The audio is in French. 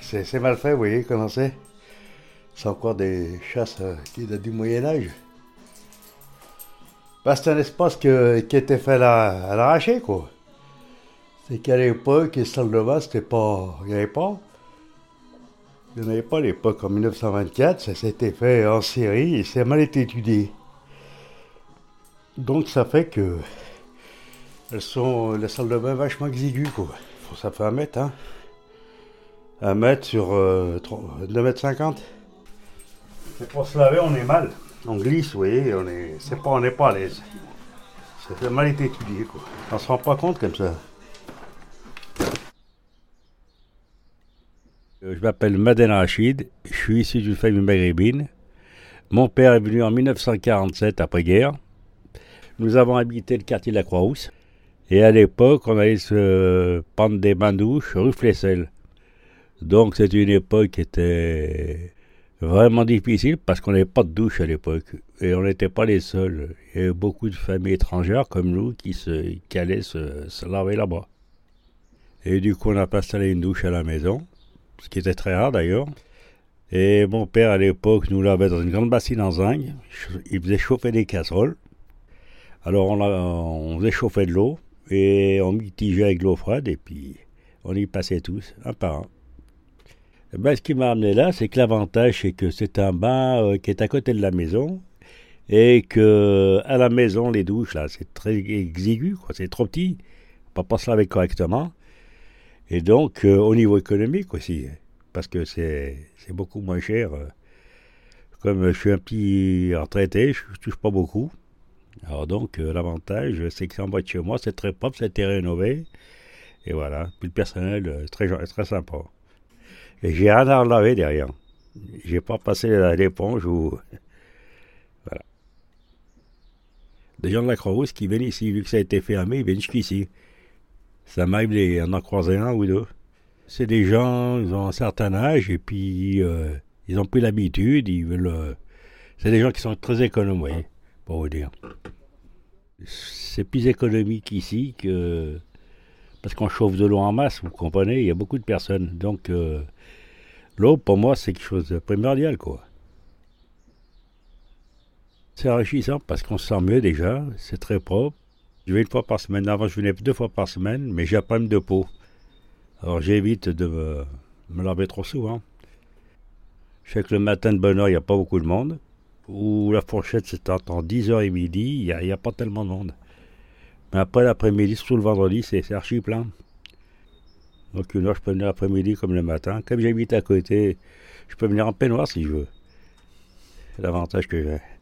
C'est c'est mal fait, vous voyez comment c'est? C'est encore des chasses euh, qui datent du Moyen-Âge. Bah, c'est un espace que- qui était fait à la- à l'arraché, quoi. C'est qu'à l'époque, les salles de bain, c'était pas. Il n'y avait pas. Il n'y en avait pas à l'époque. En 1924, ça s'était fait en série et a mal été étudié. Donc ça fait que. Elles sont. Les salles de bain vachement exiguës, quoi. Ça fait un mètre, hein. Un mètre sur euh, 2 mètres 50. Et pour se laver, on est mal. On glisse, vous voyez, on est, c'est pas, n'est pas à l'aise. Ça fait mal été étudié, quoi. On se rend pas compte comme ça. Euh, Je m'appelle Maden Rachid, je suis issu d'une famille maghrébine. Mon père est venu en 1947 après-guerre. Nous avons habité le quartier de la Croix-Rousse. Et à l'époque, on allait se prendre des bains douches rue Flessel. Donc c'était une époque qui était vraiment difficile parce qu'on n'avait pas de douche à l'époque. Et on n'était pas les seuls. Il y avait beaucoup de familles étrangères comme nous qui, allaient se, laver là-bas. Et du coup, on a pas installé une douche à la maison ce qui était très rare d'ailleurs. Et mon père, à l'époque, nous lavait dans une grande bassine en zinc. Il faisait chauffer des casseroles. Alors, on, on faisait chauffer de l'eau et on mitigeait avec l'eau froide et puis on y passait tous, un par un. Ben, ce qui m'a amené là, c'est que l'avantage, c'est que c'est un bain euh, qui est à côté de la maison et que à la maison, les douches, là, c'est très exigu. C'est trop petit. On peut pas se laver correctement. Et donc, euh, au niveau économique aussi, parce que c'est beaucoup moins cher. euh. Comme je suis un petit retraité, je ne touche pas beaucoup. Alors donc, l'avantage, c'est que en bas chez moi, c'est très propre, été rénové. Et voilà, puis le personnel, très, très sympa. J'ai rien à laver derrière. J'ai pas passé la- l'éponge ou... Voilà. Des gens de la Croix-Rousse qui viennent ici, vu que ça a été fermé, ils viennent jusqu'ici. Ça m'arrive d'en en croiser un ou deux. C'est des gens, ils ont un certain âge et puis euh, ils ont pris l'habitude, ils veulent. euh, c'est des gens qui sont très économes, pour vous dire. C'est plus économique ici que. Parce qu'on chauffe de l'eau en masse, vous comprenez, il y a beaucoup de personnes. Donc, euh, l'eau, pour moi, c'est quelque chose de primordial, quoi. C'est enrichissant parce qu'on se sent mieux déjà, c'est très propre. Je vais une fois par semaine. Avant, je venais deux fois par semaine, mais j'ai un problème de peau. Alors, j'évite de me, laver trop souvent. Je sais que le matin de bonne heure, il n'y a pas beaucoup de monde. Ou la fourchette, c'est entre 10h et midi, il n'y a pas tellement de monde. Mais après l'après-midi, surtout le vendredi, c'est archi plein. Donc, une heure, je peux venir l'après-midi comme le matin. Comme j'habite à côté, je peux venir en peignoir si je veux. C'est l'avantage que j'ai.